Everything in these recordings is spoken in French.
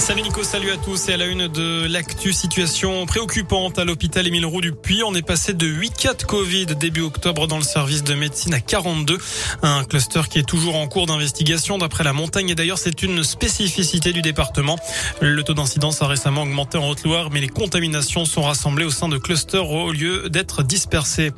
Salut Nico, salut à tous et à la une de l'actu situation préoccupante à l'hôpital Émile Roux du Puy. On est passé de 8 cas de Covid début octobre dans le service de médecine à 42. Un cluster qui est toujours en cours d'investigation d'après la montagne et d'ailleurs c'est une spécificité du département. Le taux d'incidence a récemment augmenté en Haute-Loire mais les contaminations sont rassemblées au sein de clusters au lieu d'être dispersées.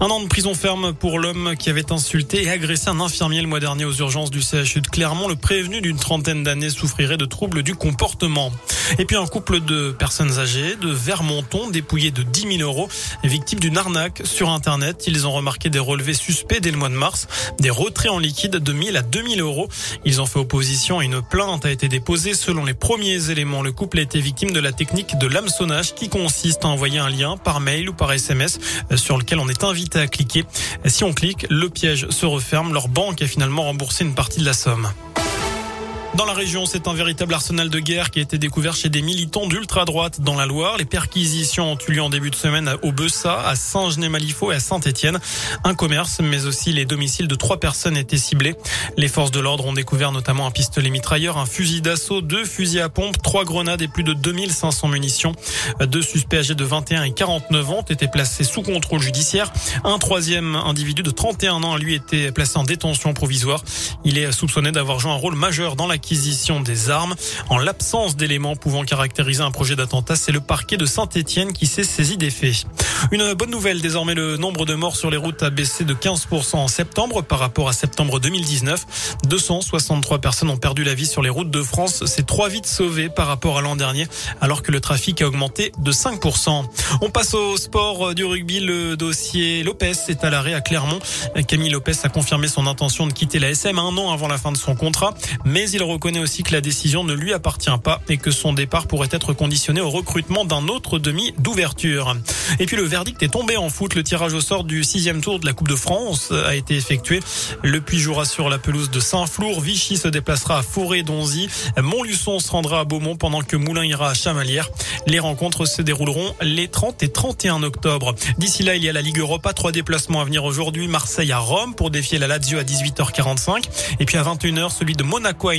Un an de prison ferme pour l'homme qui avait insulté et agressé un infirmier le mois dernier aux urgences du CHU de Clermont. Le prévenu d'une trentaine d'années souffrirait de troubles du comportement et puis un couple de personnes âgées de Vermonton dépouillé de 10 000 euros, victimes d'une arnaque sur Internet. Ils ont remarqué des relevés suspects dès le mois de mars, des retraits en liquide de 1000 à 2000 euros. Ils ont fait opposition et une plainte a été déposée. Selon les premiers éléments, le couple a été victime de la technique de l'hameçonnage qui consiste à envoyer un lien par mail ou par SMS sur lequel on est invité à cliquer. Si on clique, le piège se referme. Leur banque a finalement remboursé une partie de la somme. Dans la région, c'est un véritable arsenal de guerre qui a été découvert chez des militants d'ultra-droite dans la Loire. Les perquisitions ont eu lieu en début de semaine au Bessa, à Saint-Gené-Malifaux et à Saint-Étienne. Un commerce, mais aussi les domiciles de trois personnes étaient ciblés. Les forces de l'ordre ont découvert notamment un pistolet mitrailleur, un fusil d'assaut, deux fusils à pompe, trois grenades et plus de 2500 munitions. Deux suspects âgés de 21 et 49 ans été placés sous contrôle judiciaire. Un troisième individu de 31 ans a lui été placé en détention provisoire. Il est soupçonné d'avoir joué un rôle majeur dans la l'acquisition des armes. En l'absence d'éléments pouvant caractériser un projet d'attentat, c'est le parquet de Saint-Etienne qui s'est saisi des faits. Une bonne nouvelle, désormais le nombre de morts sur les routes a baissé de 15% en septembre par rapport à septembre 2019. 263 personnes ont perdu la vie sur les routes de France. C'est trois vies sauvées par rapport à l'an dernier, alors que le trafic a augmenté de 5%. On passe au sport du rugby. Le dossier Lopez est à l'arrêt à Clermont. Camille Lopez a confirmé son intention de quitter la SM un an avant la fin de son contrat, mais il reconnaît aussi que la décision ne lui appartient pas et que son départ pourrait être conditionné au recrutement d'un autre demi d'ouverture. Et puis le verdict est tombé en foot. Le tirage au sort du sixième tour de la Coupe de France a été effectué. Le Puy jouera sur la pelouse de Saint-Flour. Vichy se déplacera à Forêt-Donzy. Montluçon se rendra à Beaumont pendant que Moulin ira à Chamalières. Les rencontres se dérouleront les 30 et 31 octobre. D'ici là, il y a la Ligue Europa. Trois déplacements à venir aujourd'hui. Marseille à Rome pour défier la Lazio à 18h45. Et puis à 21h, celui de Monaco à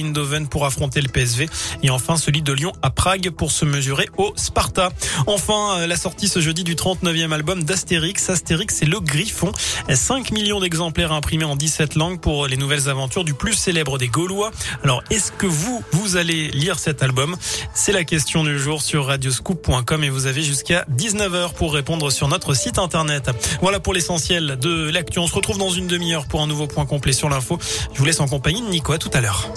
pour affronter le PSV. Et enfin, celui de Lyon à Prague pour se mesurer au Sparta. Enfin, euh, la sortie ce jeudi du 39e album d'Astérix. Astérix, c'est le Griffon. 5 millions d'exemplaires imprimés en 17 langues pour les nouvelles aventures du plus célèbre des Gaulois. Alors, est-ce que vous, vous allez lire cet album? C'est la question du jour sur radioscoop.com et vous avez jusqu'à 19h pour répondre sur notre site internet. Voilà pour l'essentiel de l'actu. On se retrouve dans une demi-heure pour un nouveau point complet sur l'info. Je vous laisse en compagnie de Nico. À tout à l'heure.